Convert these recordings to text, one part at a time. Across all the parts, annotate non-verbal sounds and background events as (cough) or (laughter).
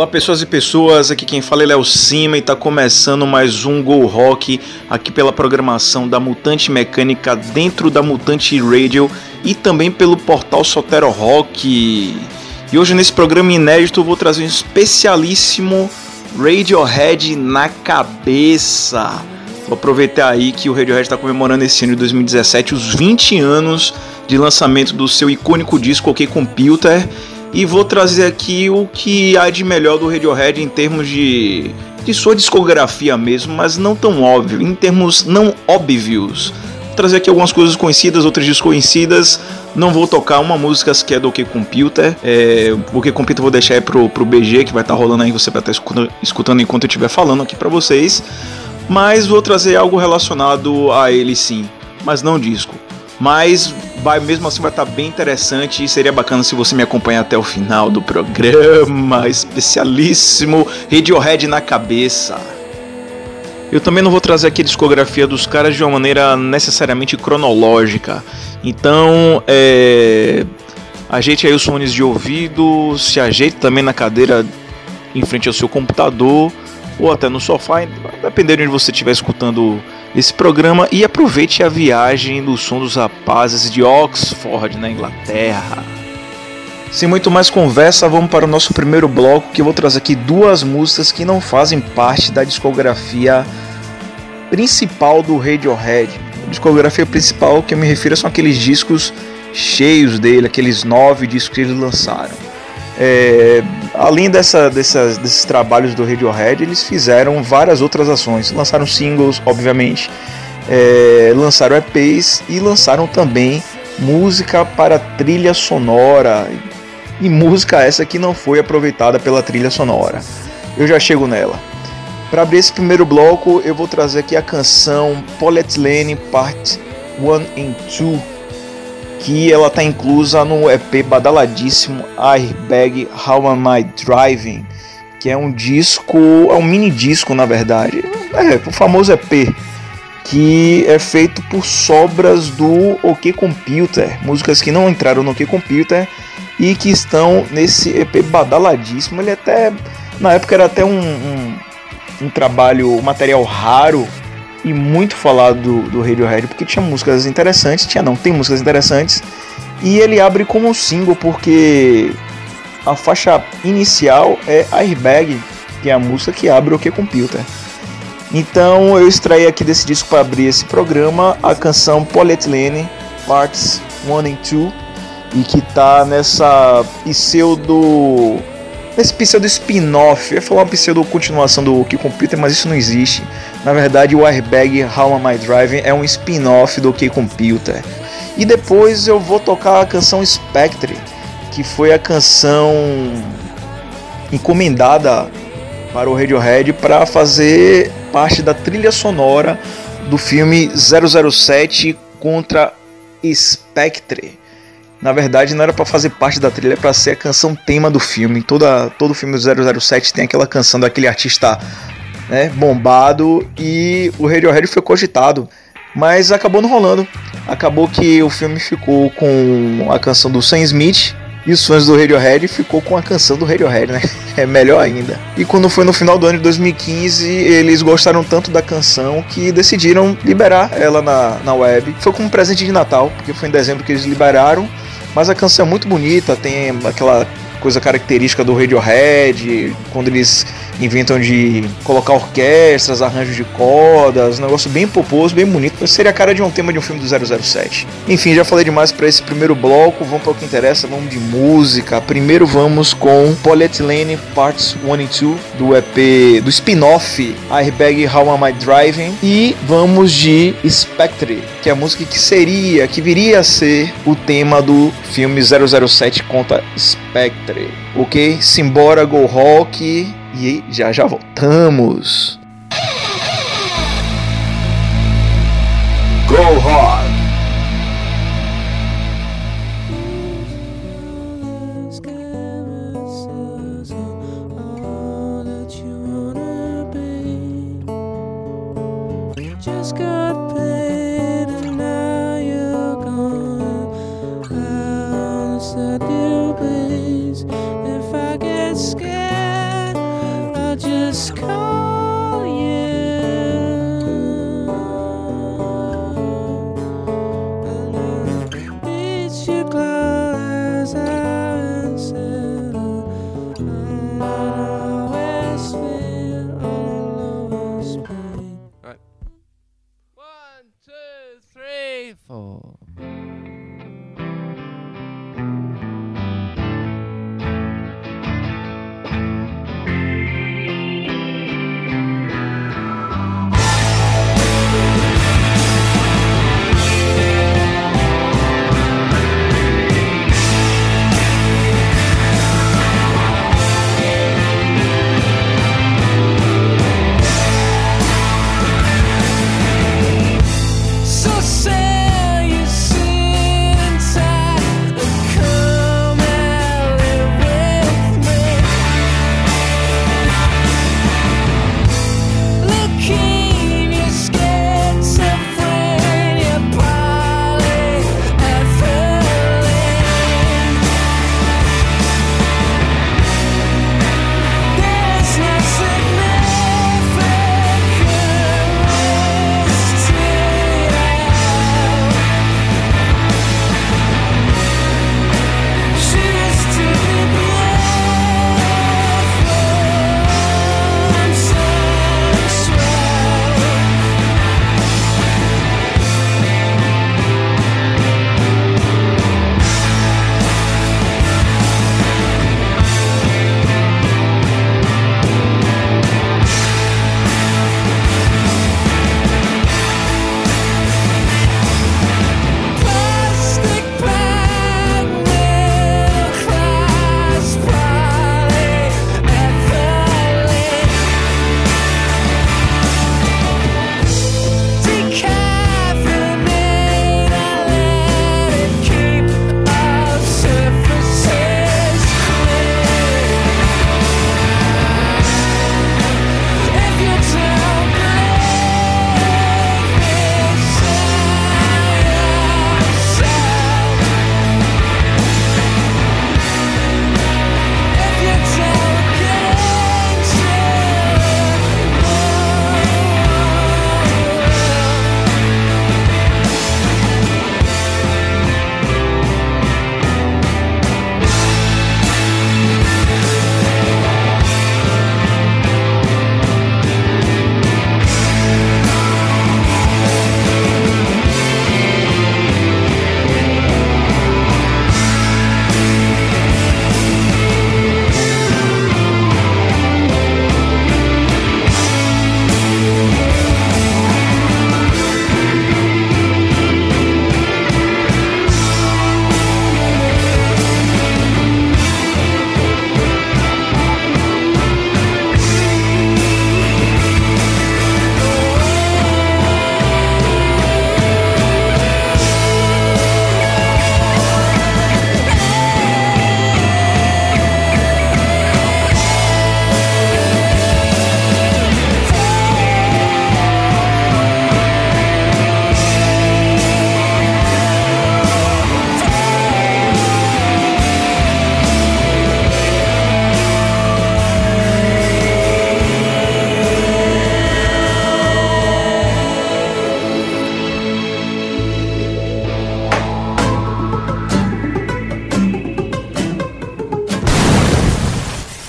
Olá pessoas e pessoas, aqui quem fala é Léo Cima e está começando mais um Go Rock aqui pela programação da Mutante Mecânica dentro da Mutante Radio e também pelo portal Sotero Rock. E hoje nesse programa inédito vou trazer um especialíssimo Radiohead na cabeça. Vou aproveitar aí que o Radiohead está comemorando esse ano de 2017 os 20 anos de lançamento do seu icônico disco OK Computer e vou trazer aqui o que há de melhor do Radiohead em termos de, de sua discografia mesmo, mas não tão óbvio, em termos não óbvios. Vou trazer aqui algumas coisas conhecidas, outras desconhecidas. Não vou tocar uma música que é do OK Computer. É, o OK Computer vou deixar aí pro, pro BG, que vai estar tá rolando aí, você vai estar tá escutando, escutando enquanto eu estiver falando aqui para vocês. Mas vou trazer algo relacionado a ele sim, mas não disco. Mas vai mesmo assim vai estar tá bem interessante e seria bacana se você me acompanhar até o final do programa (laughs) especialíssimo Radiohead na cabeça. Eu também não vou trazer aqui a discografia dos caras de uma maneira necessariamente cronológica. Então, é... ajeite aí os fones de ouvido, se ajeite também na cadeira em frente ao seu computador ou até no sofá, dependendo de onde você estiver escutando esse programa e aproveite a viagem do som dos rapazes de Oxford, na Inglaterra. Sem muito mais conversa, vamos para o nosso primeiro bloco que eu vou trazer aqui duas músicas que não fazem parte da discografia principal do Radiohead. A discografia principal que eu me refiro são aqueles discos cheios dele, aqueles nove discos que eles lançaram. É, além dessa, desses trabalhos do Radiohead, eles fizeram várias outras ações. Lançaram singles, obviamente, é, lançaram EPs e lançaram também música para trilha sonora. E música essa que não foi aproveitada pela trilha sonora. Eu já chego nela. Para abrir esse primeiro bloco, eu vou trazer aqui a canção Polyethylene Part 1 and 2 que ela está inclusa no EP badaladíssimo Airbag How Am I Driving, que é um disco, é um mini disco na verdade, é o famoso EP, que é feito por sobras do OK Computer, músicas que não entraram no OK Computer e que estão nesse EP badaladíssimo. Ele até na época era até um, um, um trabalho, um material raro e muito falado do, do Radiohead, porque tinha músicas interessantes, tinha não, tem músicas interessantes, e ele abre como um single porque a faixa inicial é Airbag, que é a música que abre o que Computer. Então eu extraí aqui desse disco para abrir esse programa a canção Polyethylene Parts 1 and 2 e que tá nessa pseudo esse pseudo spin-off, eu ia falar uma pseudo continuação do que Computer, mas isso não existe. Na verdade, o Airbag How Am I Driving é um spin-off do que Computer. E depois eu vou tocar a canção Spectre, que foi a canção encomendada para o Radiohead para fazer parte da trilha sonora do filme 007 contra Spectre. Na verdade, não era para fazer parte da trilha, é para ser a canção tema do filme. Toda, todo filme do 007 tem aquela canção daquele artista né, bombado e o Radiohead foi cogitado, mas acabou não rolando. Acabou que o filme ficou com a canção do Sam Smith e os fãs do Radiohead ficou com a canção do Radiohead, né? (laughs) É melhor ainda. E quando foi no final do ano de 2015, eles gostaram tanto da canção que decidiram liberar ela na, na web. Foi como um presente de Natal, porque foi em dezembro que eles liberaram. Mas a canção é muito bonita, tem aquela coisa característica do Radiohead, quando eles inventam de colocar orquestras, arranjos de cordas, um negócio bem poposo, bem bonito. Seria a cara de um tema de um filme do 007. Enfim, já falei demais para esse primeiro bloco, vamos para o que interessa, vamos de música. Primeiro vamos com Polyethylene Parts 1 and 2 do EP, do spin-off Airbag How Am I Driving e vamos de Spectre, que é a música que seria, que viria a ser o tema do filme 007 contra Spectre. Ok? Simbora Go Rock e já já voltamos. Go hard. scared sky.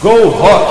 Go Rock!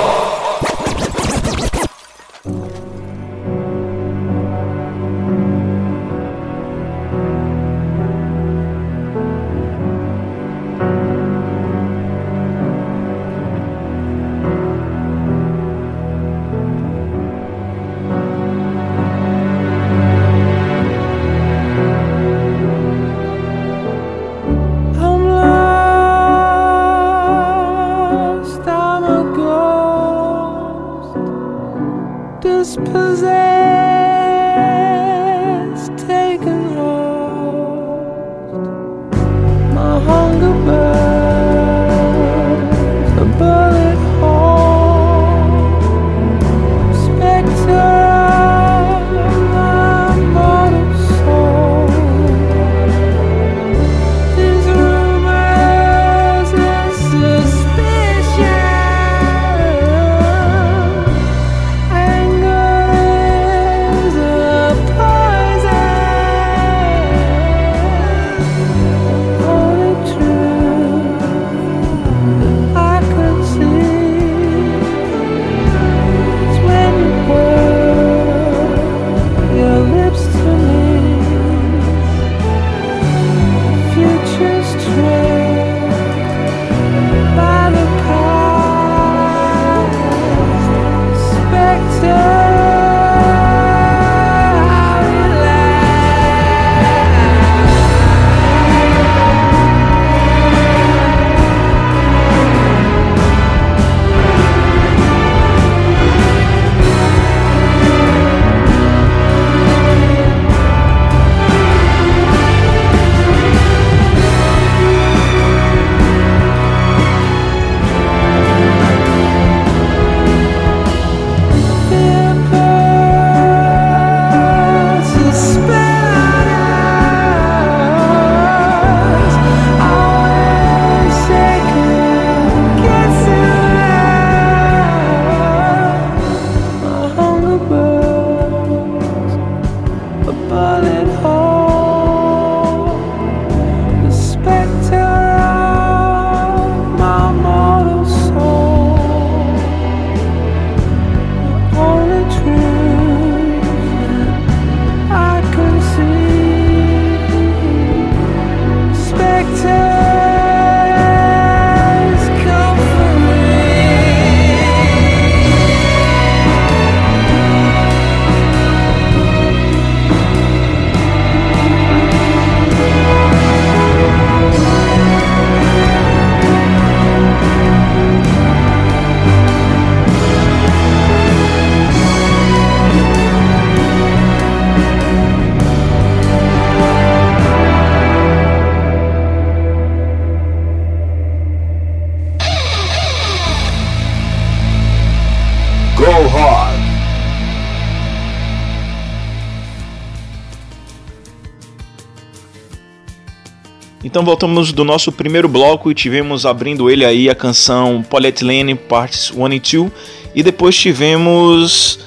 Então voltamos do nosso primeiro bloco e tivemos abrindo ele aí a canção Polyethylene Parts 1 e 2 e depois tivemos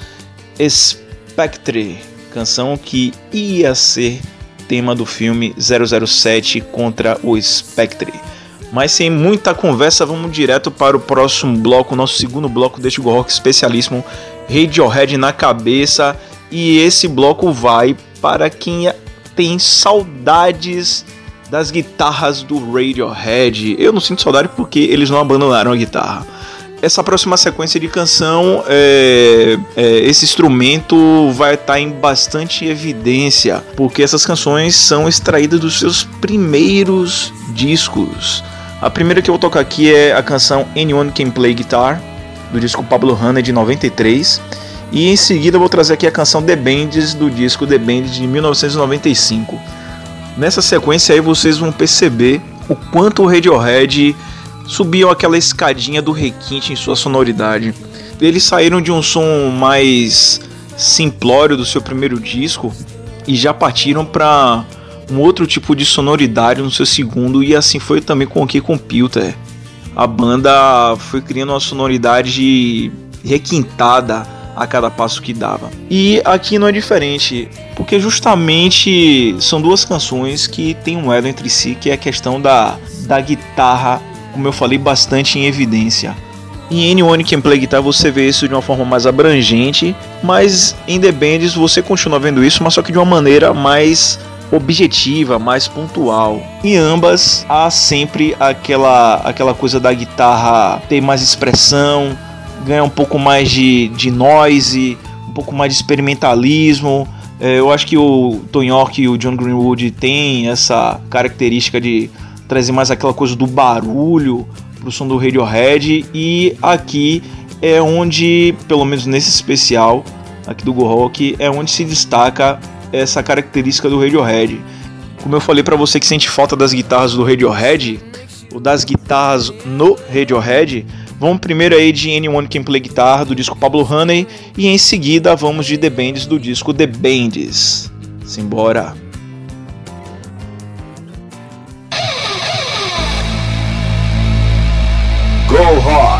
Spectre, canção que ia ser tema do filme 007 contra o Spectre. Mas sem muita conversa, vamos direto para o próximo bloco, nosso segundo bloco deste Go Rock especialíssimo, Radiohead na cabeça. E esse bloco vai para quem tem saudades das guitarras do Radiohead. Eu não sinto saudade porque eles não abandonaram a guitarra. Essa próxima sequência de canção, é, é, esse instrumento vai estar em bastante evidência, porque essas canções são extraídas dos seus primeiros discos. A primeira que eu vou tocar aqui é a canção Anyone Can Play Guitar, do disco Pablo Hanna de 93. E em seguida vou trazer aqui a canção The Bands, do disco The Bands de 1995. Nessa sequência aí vocês vão perceber o quanto o Radiohead subiu aquela escadinha do requinte em sua sonoridade. Eles saíram de um som mais simplório do seu primeiro disco e já partiram para um outro tipo de sonoridade no seu segundo e assim foi também com o Key Computer. A banda foi criando uma sonoridade requintada a cada passo que dava. E aqui não é diferente, porque justamente são duas canções que tem um elo entre si, que é a questão da, da guitarra, como eu falei, bastante em evidência. Em Anyone Can Play Guitar você vê isso de uma forma mais abrangente, mas em The Bands você continua vendo isso, mas só que de uma maneira mais objetiva, mais pontual. Em ambas há sempre aquela aquela coisa da guitarra ter mais expressão, ganha um pouco mais de, de noise, um pouco mais de experimentalismo. É, eu acho que o Tony York e o John Greenwood têm essa característica de trazer mais aquela coisa do barulho pro som do Radiohead e aqui é onde, pelo menos nesse especial aqui do Go Rock, é onde se destaca essa característica do Radiohead. Como eu falei para você que sente falta das guitarras do Radiohead, ou das guitarras no Radiohead, Vamos primeiro aí de Anyone Can Play Guitar do disco Pablo Honey e em seguida vamos de The Bands do disco The Bands. Simbora! Go Hard!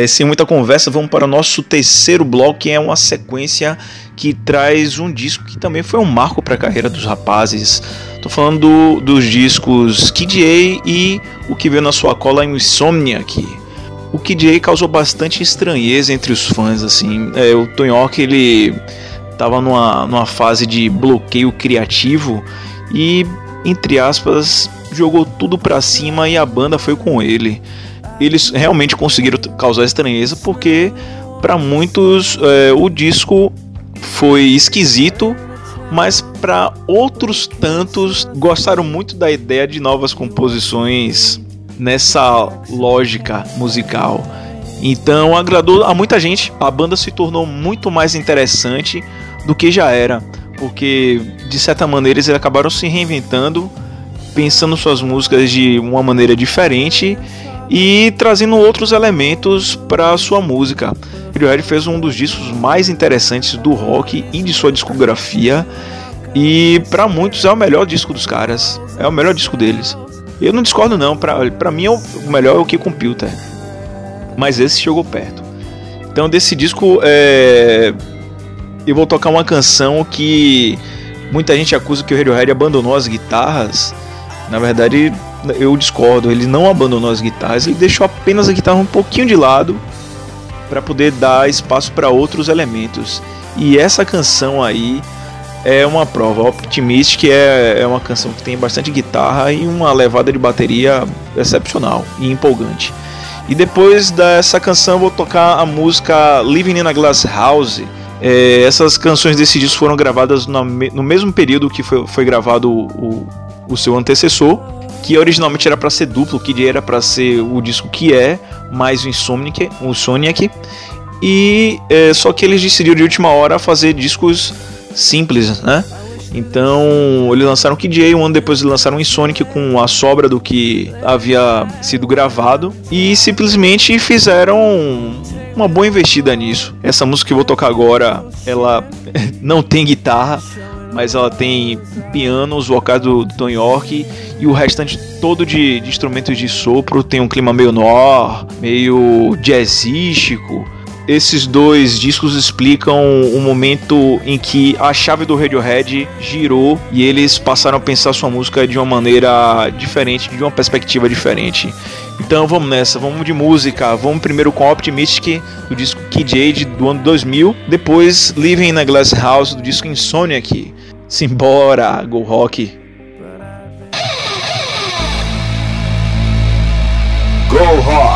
É, sem muita conversa, vamos para o nosso terceiro bloco, que é uma sequência que traz um disco que também foi um marco para a carreira dos rapazes. Tô falando do, dos discos Kid A e o que veio na sua cola Insomniac. O Kid A causou bastante estranheza entre os fãs, assim. É, o Hawk, ele tava numa, numa fase de bloqueio criativo e, entre aspas, jogou tudo pra cima e a banda foi com ele eles realmente conseguiram causar estranheza porque para muitos é, o disco foi esquisito, mas para outros tantos gostaram muito da ideia de novas composições nessa lógica musical. Então agradou a muita gente. A banda se tornou muito mais interessante do que já era, porque de certa maneira eles acabaram se reinventando, pensando suas músicas de uma maneira diferente e trazendo outros elementos para sua música. Radiohead fez um dos discos mais interessantes do rock e de sua discografia e para muitos é o melhor disco dos caras, é o melhor disco deles. Eu não discordo não, para mim é o melhor é o que Computer, mas esse chegou perto. Então desse disco é... eu vou tocar uma canção que muita gente acusa que o Radiohead abandonou as guitarras. Na verdade, eu discordo, ele não abandonou as guitarras, ele deixou apenas a guitarra um pouquinho de lado para poder dar espaço para outros elementos. E essa canção aí é uma prova. Optimistic é, é uma canção que tem bastante guitarra e uma levada de bateria excepcional e empolgante. E depois dessa canção vou tocar a música Living in a Glass House. É, essas canções desse disco foram gravadas no, no mesmo período que foi, foi gravado o, o seu antecessor, que originalmente era para ser duplo, que era para ser o disco que é, mais o Insomniac, o Sonic. E é, só que eles decidiram de última hora fazer discos simples, né? Então eles lançaram Kid A, um ano depois eles lançaram Insonic com a sobra do que havia sido gravado e simplesmente fizeram uma boa investida nisso. Essa música que eu vou tocar agora, ela (laughs) não tem guitarra, mas ela tem piano, os vocais do, do Tom York e o restante todo de, de instrumentos de sopro. Tem um clima meio noir, meio jazzístico esses dois discos explicam o momento em que a chave do Radiohead girou e eles passaram a pensar sua música de uma maneira diferente, de uma perspectiva diferente. Então vamos nessa, vamos de música. Vamos primeiro com Optimistic do disco Kid Age do ano 2000, depois Living in a Glass House do disco Insomniac. Simbora, Go Rock. Go Rock.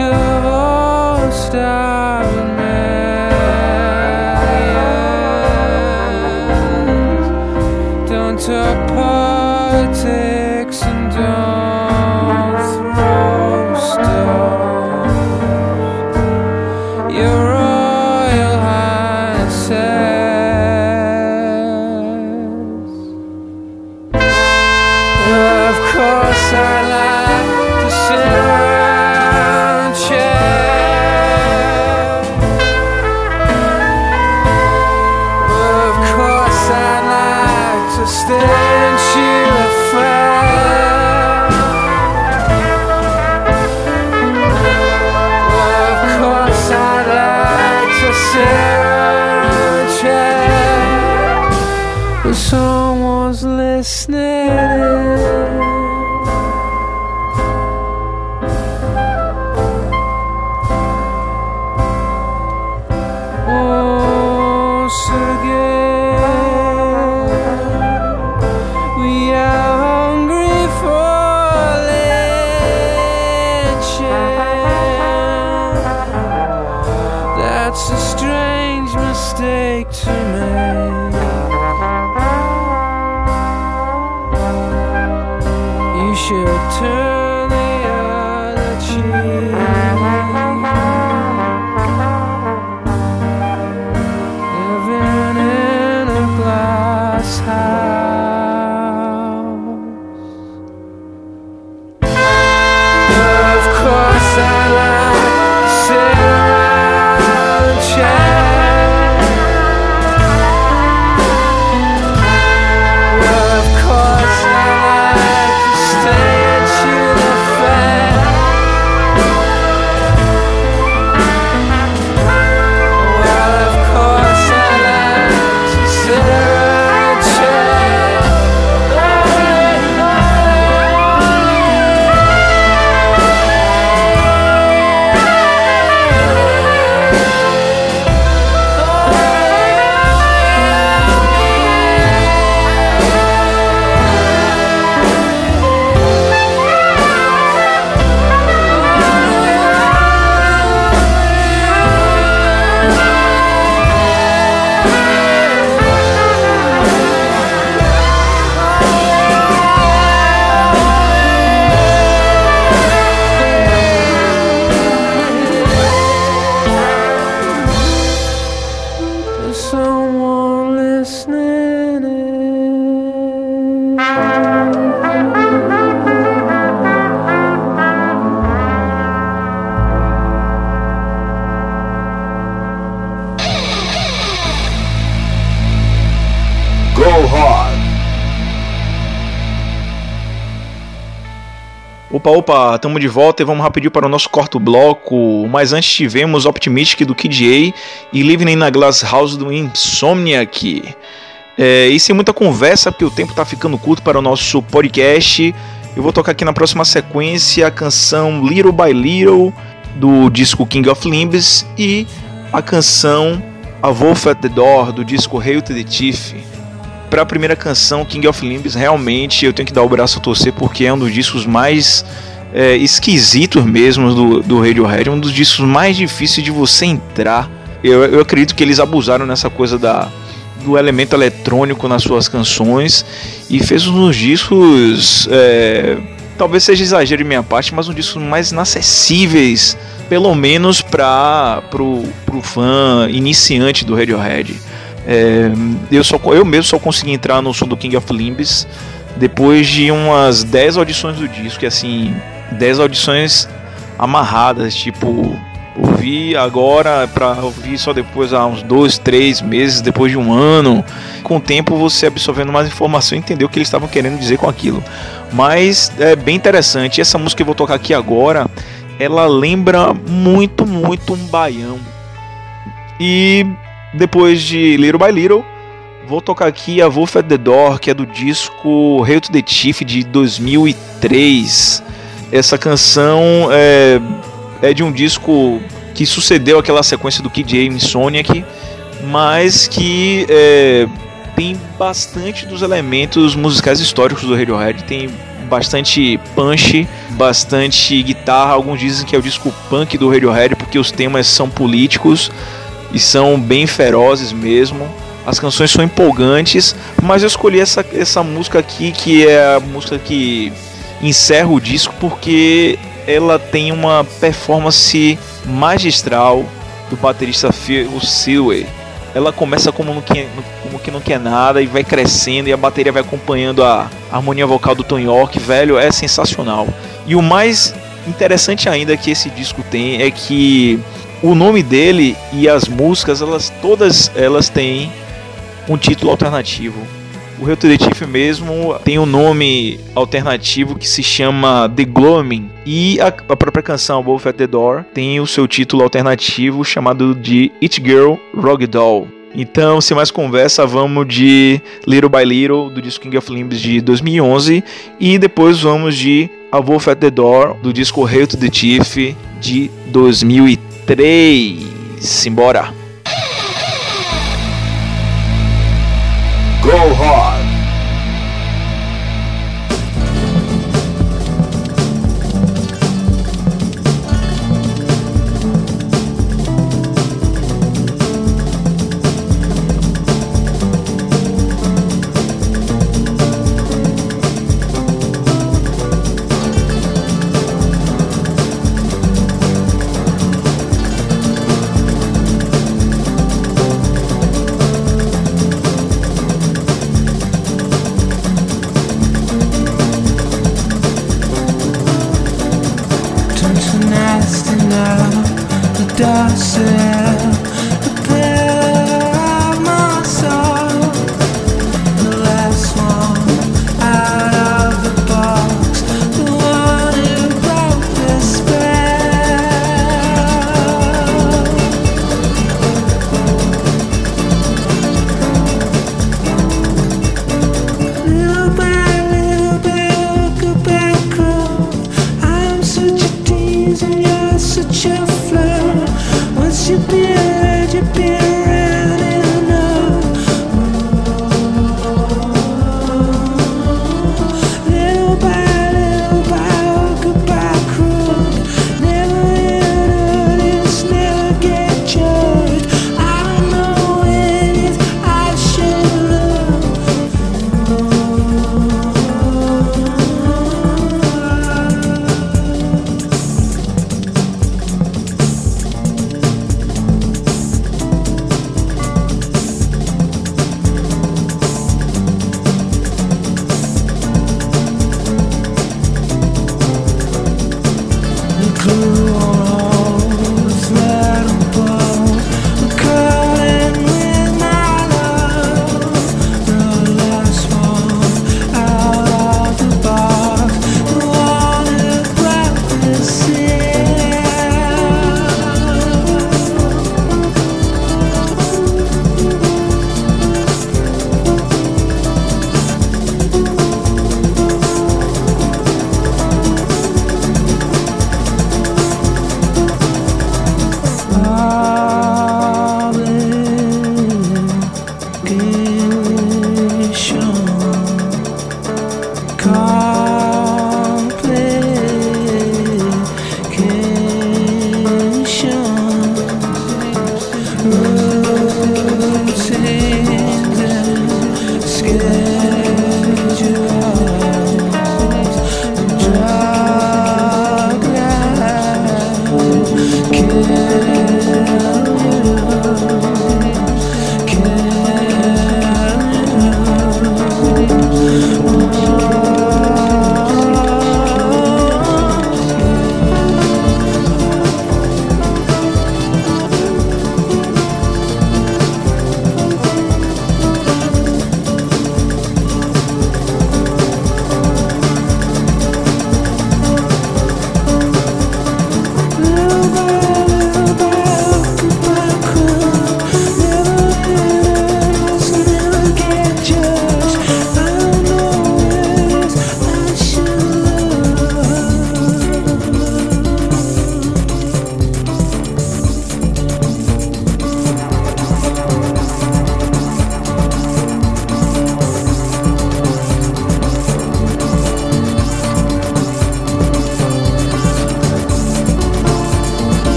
Opa, estamos de volta e vamos rapidinho para o nosso quarto bloco. Mas antes tivemos Optimistic do KDA e Living in a Glass House do Insomniac. É, e sem muita conversa, porque o tempo está ficando curto para o nosso podcast. Eu vou tocar aqui na próxima sequência a canção Little by Little do disco King of Limbs e a canção A Wolf at the Door do disco Hail to the Thief para a primeira canção, King of Limbs, realmente eu tenho que dar o braço a torcer porque é um dos discos mais é, esquisitos mesmo do, do Radiohead, um dos discos mais difíceis de você entrar. Eu, eu acredito que eles abusaram nessa coisa da, do elemento eletrônico nas suas canções e fez dos discos, é, talvez seja exagero de minha parte, mas um discos mais inacessíveis, pelo menos para pro, pro fã iniciante do Radiohead. É, eu, só, eu mesmo só consegui entrar no som do King of Limbs depois de umas 10 audições do disco, e assim, 10 audições amarradas, tipo, ouvi agora para ouvir só depois há uns dois, três meses, depois de um ano. Com o tempo você absorvendo mais informação e entendeu o que eles estavam querendo dizer com aquilo. Mas é bem interessante. Essa música que eu vou tocar aqui agora ela lembra muito, muito um baião. E depois de Little by Little, vou tocar aqui a Wolf at the Door, que é do disco Hail to the Chief de 2003. Essa canção é, é de um disco que sucedeu aquela sequência do Kid A Insomniac, mas que é, tem bastante dos elementos musicais históricos do Radiohead. Tem bastante punch, bastante guitarra. Alguns dizem que é o disco punk do Radiohead porque os temas são políticos e são bem ferozes mesmo. As canções são empolgantes, mas eu escolhi essa, essa música aqui que é a música que encerra o disco porque ela tem uma performance magistral do baterista Phil Silway. Ela começa como, não quer, como que não quer nada e vai crescendo e a bateria vai acompanhando a harmonia vocal do Tom York, velho, é sensacional. E o mais interessante ainda que esse disco tem é que o nome dele e as músicas, elas todas elas têm um título alternativo. O Rio Chief mesmo tem um nome alternativo que se chama The Gloaming. E a, a própria canção Wolf at the Door tem o seu título alternativo chamado de It Girl Rogue Doll. Então, sem mais conversa, vamos de Little by Little, do disco King of Limbs de 2011, e depois vamos de A Wolf at the Door, do disco Hail to the Chief de 2003. Simbora! Go hard!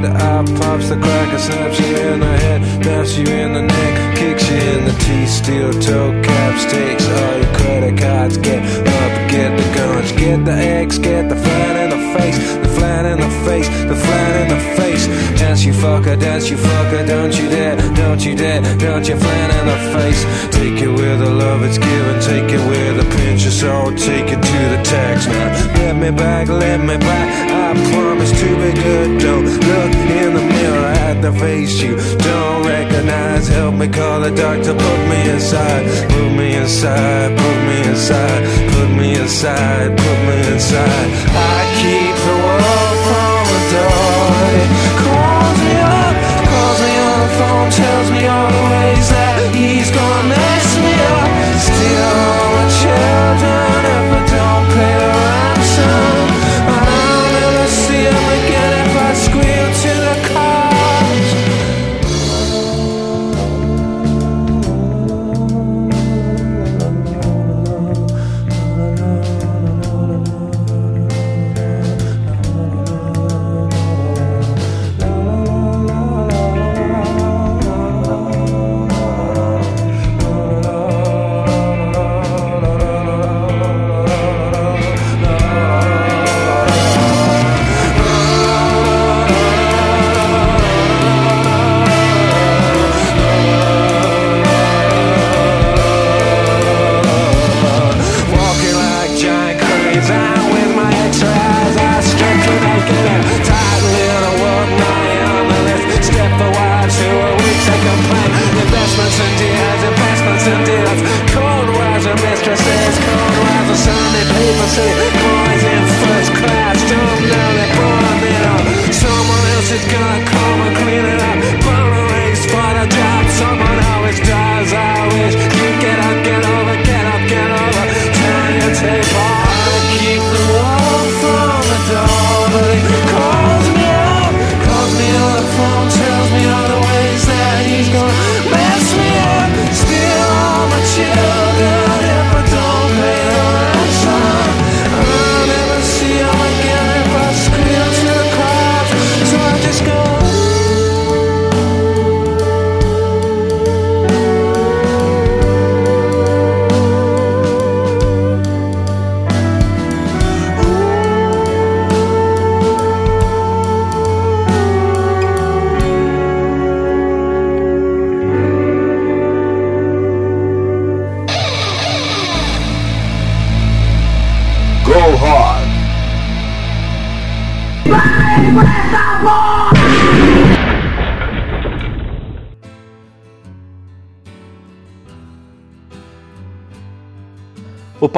Lid. Eye pops the cracker, snaps you in the head, naps you in the neck, kicks you in the teeth. Steel toe caps, takes all your credit cards. Get up, get the guns, get the eggs, get the flat in the face, the flat in the face, the flat in the face. Dance you fucker, dance you fucker, don't you dare, don't you dare, don't you flat in the face. Take it with the love it's given, take it with a pinch of salt, take it to the tax now. Let me back, let me back. I promise to be good. Don't look at the face you don't recognize. Help me call the doctor, put me inside, put me inside, put me inside, put me inside, put me inside. I keep the world from the door. It calls me up, calls me on the phone, tells me all the ways that he's gonna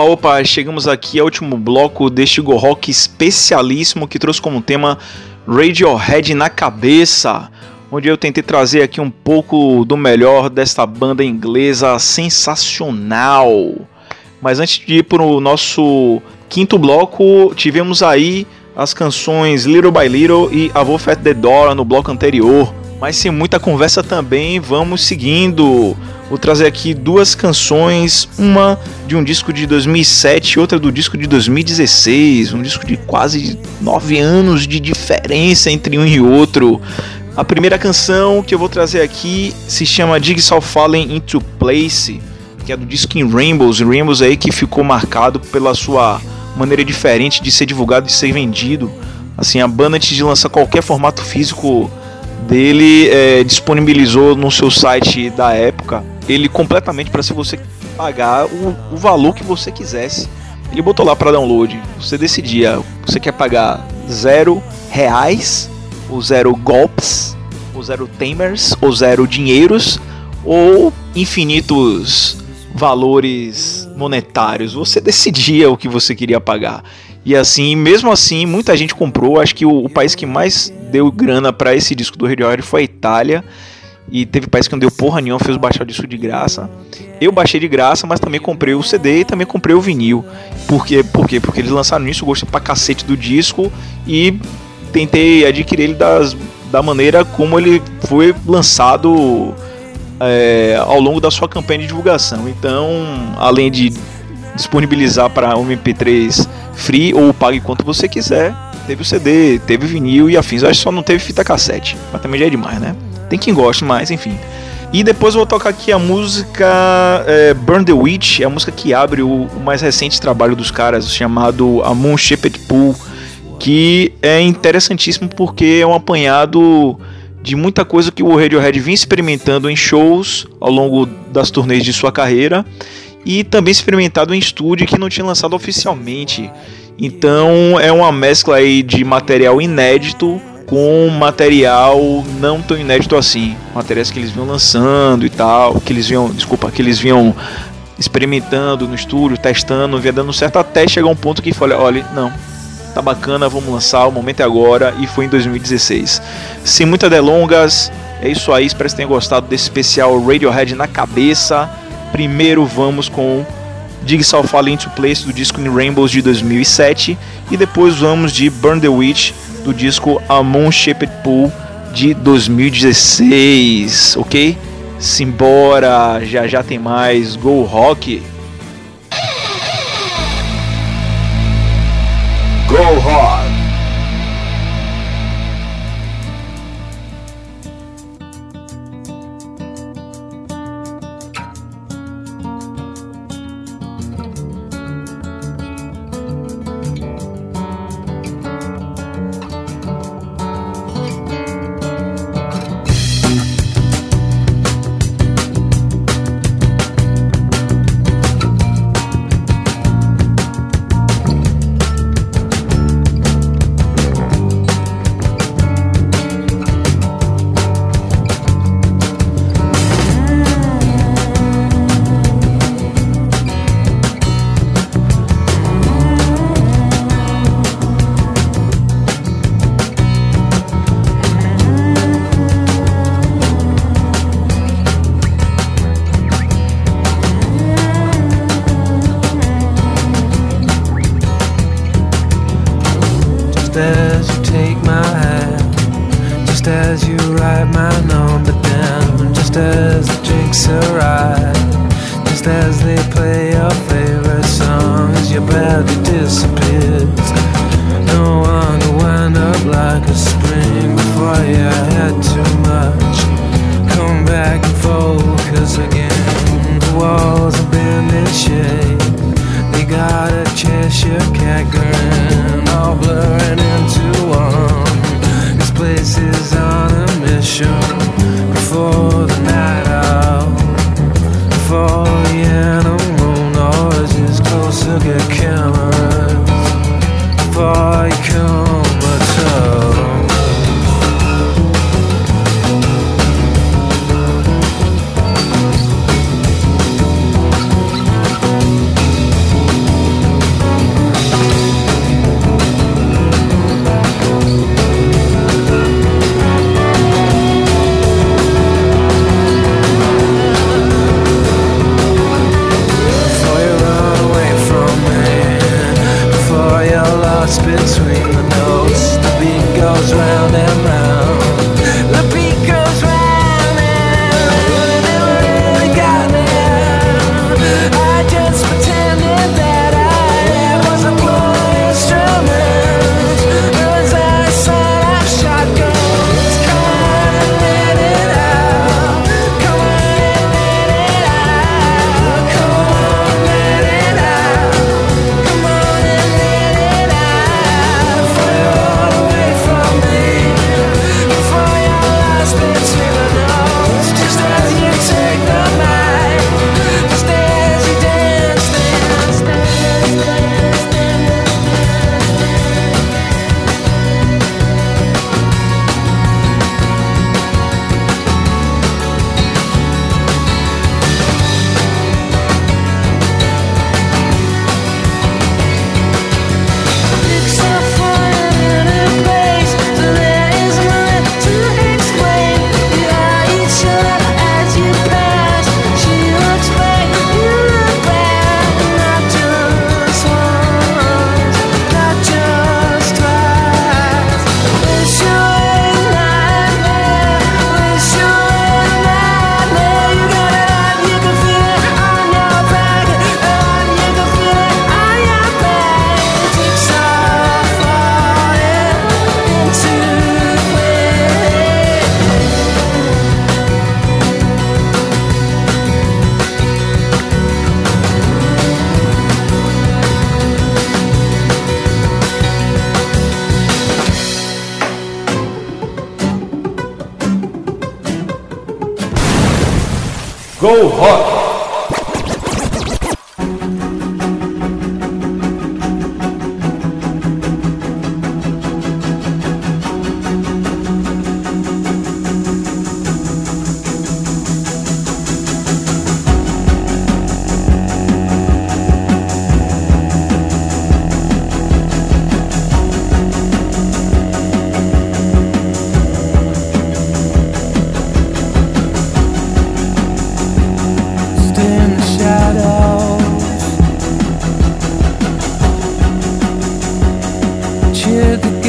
Opa, opa, chegamos aqui ao último bloco deste Go Rock especialíssimo que trouxe como tema Radiohead na cabeça, onde eu tentei trazer aqui um pouco do melhor desta banda inglesa sensacional. Mas antes de ir para o nosso quinto bloco, tivemos aí as canções Little by Little e A Wolf at the Door no bloco anterior. Mas sem muita conversa também, vamos seguindo. Vou trazer aqui duas canções, uma de um disco de 2007 e outra do disco de 2016, um disco de quase nove anos de diferença entre um e outro. A primeira canção que eu vou trazer aqui se chama Jigsaw Falling into Place, que é do disco in Rainbows, Rainbows aí que ficou marcado pela sua maneira diferente de ser divulgado e ser vendido. Assim, a banda antes de lançar qualquer formato físico dele é, disponibilizou no seu site da época ele completamente para se você pagar o, o, valor que você quisesse. Ele botou lá para download. Você decidia, você quer pagar zero reais, ou zero golpes, ou zero tamers, ou zero dinheiros, ou infinitos valores monetários. Você (laughs) decidia o que você queria pagar. E assim, mesmo assim, muita gente comprou. Acho que o, o país que mais deu grana para esse disco do Radiohead foi a Itália. E teve país que não deu porra nenhuma, fez baixar o disco de graça. Eu baixei de graça, mas também comprei o CD e também comprei o vinil. Por quê? Por quê? Porque eles lançaram isso, gostei pra cacete do disco e tentei adquirir ele das, da maneira como ele foi lançado é, ao longo da sua campanha de divulgação. Então, além de disponibilizar para MP3 free ou pague quanto você quiser. Teve o CD, teve vinil e afins. acho que só não teve fita cassete, mas também já é demais, né? Tem quem goste, mas enfim. E depois eu vou tocar aqui a música é, Burn the Witch, é a música que abre o, o mais recente trabalho dos caras, chamado A Moon Shaped Pool, que é interessantíssimo porque é um apanhado de muita coisa que o Radiohead vinha experimentando em shows ao longo das turnês de sua carreira e também experimentado em estúdio que não tinha lançado oficialmente. Então é uma mescla aí de material inédito com material não tão inédito assim, materiais que eles vinham lançando e tal, que eles vinham, desculpa, que eles vinham experimentando no estúdio, testando, vinha dando certo até chegar um ponto que falei, olha, não, tá bacana, vamos lançar, o momento é agora e foi em 2016. Sem muitas delongas, é isso aí, espero que tenham gostado desse especial Radiohead na cabeça. Primeiro vamos com Jigsaw Fall Into Place do disco In Rainbows de 2007 e depois vamos de Burn the Witch do disco A Moon Shaped Pool de 2016, ok? Simbora, já já tem mais Go Rock. Go Rock. makes her. Just as they play your favorite songs, your body disappears. No longer wind up like a spring before you had too much. Come back and focus again. The walls have been in shape. They got a Cheshire cat grin, all blurring into one. This place is on a mission. Go Rock!